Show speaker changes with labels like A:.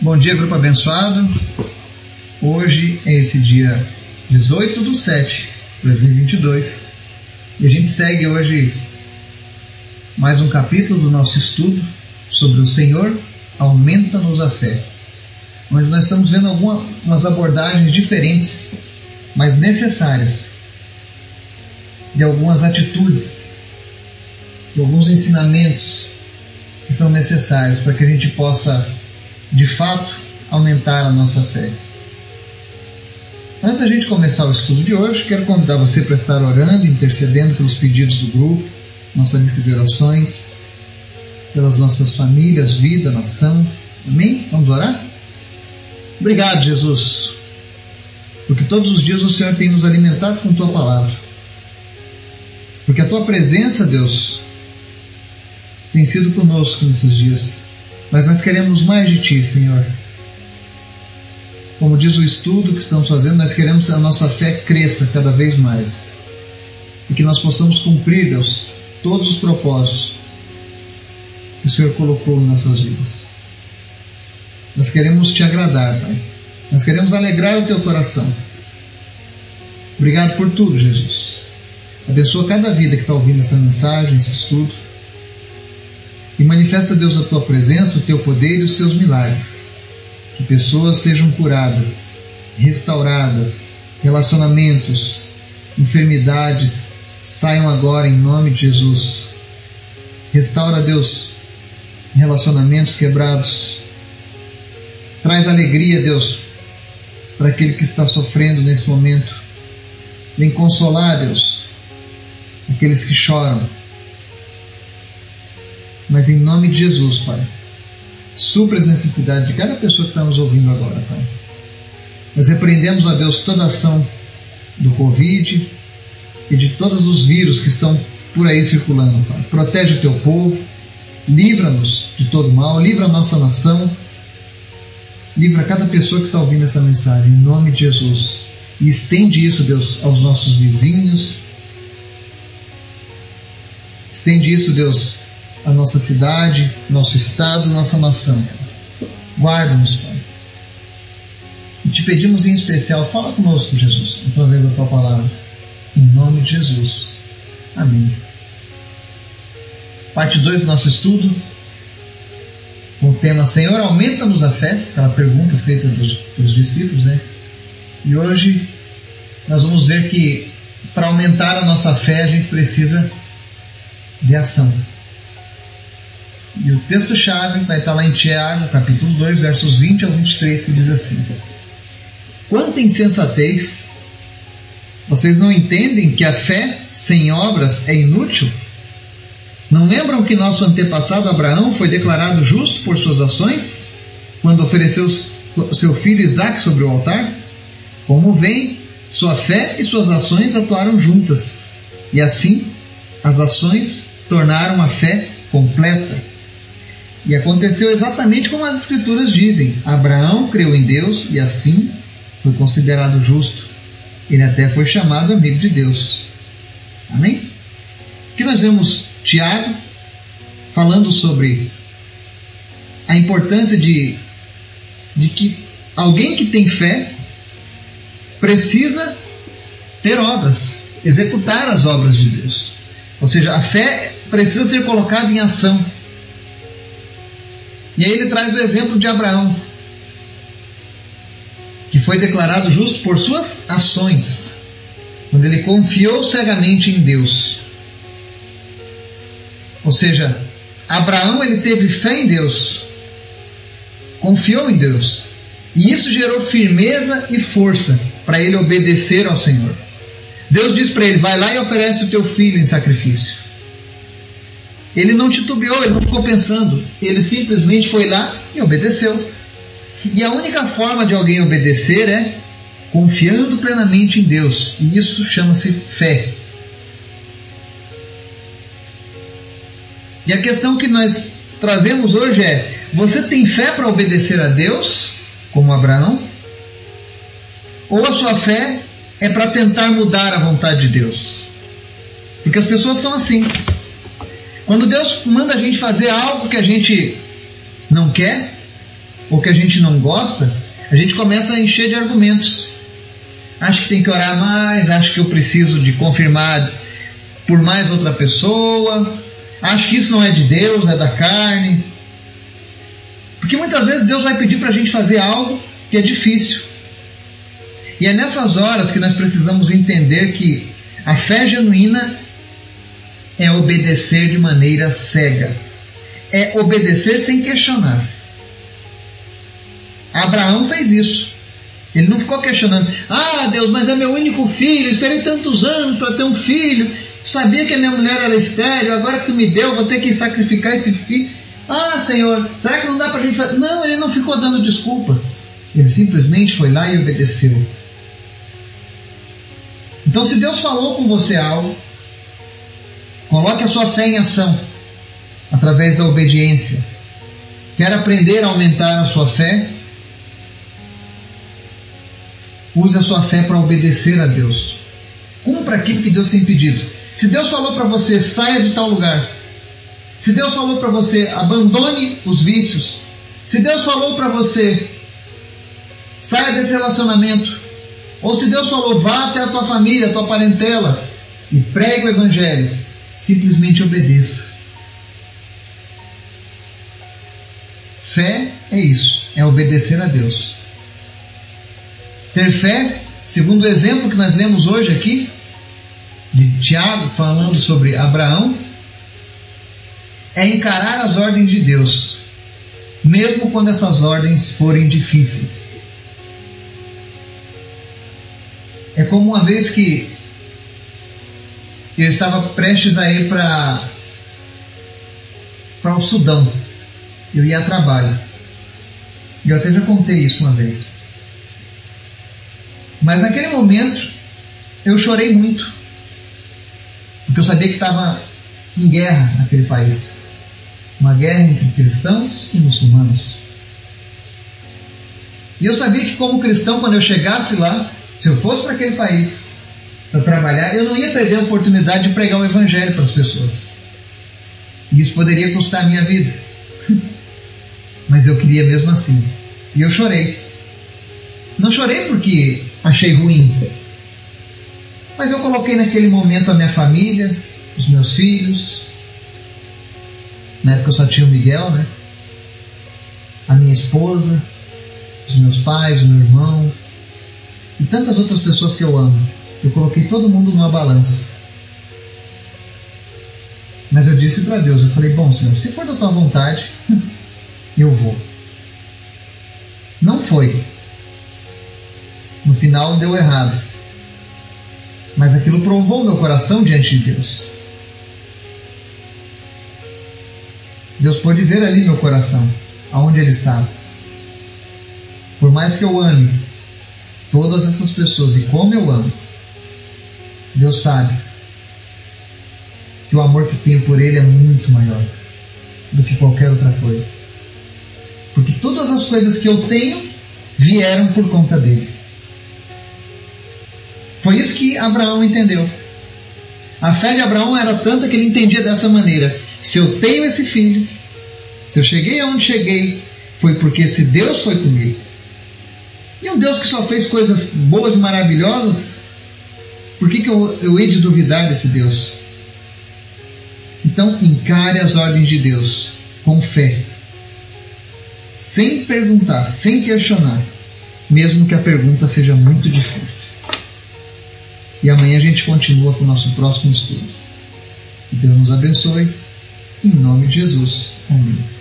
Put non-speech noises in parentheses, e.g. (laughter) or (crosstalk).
A: Bom dia, grupo abençoado. Hoje é esse dia 18 do 7 de 2022 e a gente segue hoje mais um capítulo do nosso estudo sobre o Senhor aumenta-nos a fé, onde nós estamos vendo algumas abordagens diferentes, mas necessárias, de algumas atitudes, de alguns ensinamentos que são necessários para que a gente possa de fato aumentar a nossa fé. Antes da gente começar o estudo de hoje, quero convidar você para estar orando, intercedendo pelos pedidos do grupo, nossa lista de orações, pelas nossas famílias, vida, nação. Amém? Vamos orar? Obrigado, Jesus, porque todos os dias o Senhor tem nos alimentado com Tua palavra. Porque a Tua presença, Deus, tem sido conosco nesses dias. Mas nós queremos mais de Ti, Senhor. Como diz o estudo que estamos fazendo, nós queremos que a nossa fé cresça cada vez mais. E que nós possamos cumprir, Deus, todos os propósitos que o Senhor colocou em nossas vidas. Nós queremos te agradar, Pai. Nós queremos alegrar o teu coração. Obrigado por tudo, Jesus. Abençoa cada vida que está ouvindo essa mensagem, esse estudo. E manifesta, Deus, a tua presença, o teu poder e os teus milagres. Que pessoas sejam curadas, restauradas, relacionamentos, enfermidades saiam agora em nome de Jesus. Restaura, Deus, relacionamentos quebrados. Traz alegria, Deus, para aquele que está sofrendo nesse momento. Vem consolar, Deus, aqueles que choram mas em nome de Jesus, Pai. Supra as necessidades de cada pessoa que está nos ouvindo agora, Pai. Nós repreendemos, a Deus, toda ação do Covid e de todos os vírus que estão por aí circulando, Pai. Protege o teu povo, livra-nos de todo mal, livra a nossa nação, livra cada pessoa que está ouvindo essa mensagem, em nome de Jesus. E estende isso, Deus, aos nossos vizinhos. Estende isso, Deus, a nossa cidade, nosso estado, nossa nação. Guarda-nos, Pai. E te pedimos em especial, fala conosco, Jesus, através da tua palavra. Em nome de Jesus. Amém. Parte 2 do nosso estudo, com o tema Senhor, aumenta-nos a fé, aquela pergunta feita dos, dos discípulos, né? E hoje nós vamos ver que para aumentar a nossa fé a gente precisa de ação. E o texto-chave vai estar lá em Tiago, capítulo 2, versos 20 ao 23, que diz assim: Quanta insensatez! Vocês não entendem que a fé sem obras é inútil? Não lembram que nosso antepassado Abraão foi declarado justo por suas ações quando ofereceu seu filho Isaac sobre o altar? Como vem, sua fé e suas ações atuaram juntas, e assim as ações tornaram a fé completa. E aconteceu exatamente como as Escrituras dizem: Abraão creu em Deus e assim foi considerado justo. Ele até foi chamado amigo de Deus. Amém? Aqui nós vemos Tiago falando sobre a importância de, de que alguém que tem fé precisa ter obras, executar as obras de Deus. Ou seja, a fé precisa ser colocada em ação. E aí ele traz o exemplo de Abraão, que foi declarado justo por suas ações, quando ele confiou cegamente em Deus. Ou seja, Abraão ele teve fé em Deus, confiou em Deus, e isso gerou firmeza e força para ele obedecer ao Senhor. Deus diz para ele: vai lá e oferece o teu filho em sacrifício. Ele não titubeou, ele não ficou pensando, ele simplesmente foi lá e obedeceu. E a única forma de alguém obedecer é confiando plenamente em Deus, e isso chama-se fé. E a questão que nós trazemos hoje é: você tem fé para obedecer a Deus, como Abraão? Ou a sua fé é para tentar mudar a vontade de Deus? Porque as pessoas são assim. Quando Deus manda a gente fazer algo que a gente não quer, ou que a gente não gosta, a gente começa a encher de argumentos. Acho que tem que orar mais, acho que eu preciso de confirmar por mais outra pessoa, acho que isso não é de Deus, é da carne. Porque muitas vezes Deus vai pedir para a gente fazer algo que é difícil. E é nessas horas que nós precisamos entender que a fé genuína é obedecer de maneira cega. É obedecer sem questionar. Abraão fez isso. Ele não ficou questionando: Ah, Deus, mas é meu único filho, esperei tantos anos para ter um filho, sabia que a minha mulher era estéreo, agora que tu me deu, vou ter que sacrificar esse filho. Ah, Senhor, será que não dá para a gente fazer? Não, ele não ficou dando desculpas. Ele simplesmente foi lá e obedeceu. Então, se Deus falou com você algo, coloque a sua fé em ação através da obediência. Quer aprender a aumentar a sua fé? Use a sua fé para obedecer a Deus. Cumpra aquilo que Deus tem pedido. Se Deus falou para você, saia de tal lugar. Se Deus falou para você, abandone os vícios. Se Deus falou para você, saia desse relacionamento. Ou se Deus falou, vá até a tua família, a tua parentela e pregue o Evangelho, simplesmente obedeça. Fé é isso, é obedecer a Deus. Ter fé, segundo o exemplo que nós lemos hoje aqui, de Tiago falando sobre Abraão, é encarar as ordens de Deus, mesmo quando essas ordens forem difíceis. É como uma vez que eu estava prestes a ir para para o Sudão. Eu ia a trabalho. E eu até já contei isso uma vez. Mas naquele momento eu chorei muito. Porque eu sabia que estava em guerra naquele país. Uma guerra entre cristãos e muçulmanos. E eu sabia que, como cristão, quando eu chegasse lá, se eu fosse para aquele país para trabalhar, eu não ia perder a oportunidade de pregar o evangelho para as pessoas. Isso poderia custar a minha vida. (laughs) Mas eu queria mesmo assim. E eu chorei. Não chorei porque achei ruim. Mas eu coloquei naquele momento a minha família, os meus filhos. Na época eu só tinha o Miguel, né? A minha esposa, os meus pais, o meu irmão, e tantas outras pessoas que eu amo. Eu coloquei todo mundo numa balança. Mas eu disse para Deus, eu falei, bom Senhor, se for da tua vontade, (laughs) eu vou. Não foi. No final deu errado. Mas aquilo provou meu coração diante de Deus. Deus pôde ver ali meu coração, aonde ele estava. Por mais que eu ame todas essas pessoas e como eu amo, Deus sabe que o amor que tenho por Ele é muito maior do que qualquer outra coisa. Porque todas as coisas que eu tenho vieram por conta dele. Foi isso que Abraão entendeu. A fé de Abraão era tanta que ele entendia dessa maneira: se eu tenho esse filho, se eu cheguei aonde cheguei, foi porque esse Deus foi comigo. E um Deus que só fez coisas boas e maravilhosas, por que, que eu, eu hei de duvidar desse Deus? Então, encare as ordens de Deus com fé, sem perguntar, sem questionar, mesmo que a pergunta seja muito difícil. E amanhã a gente continua com o nosso próximo estudo. Deus nos abençoe. Em nome de Jesus. Amém.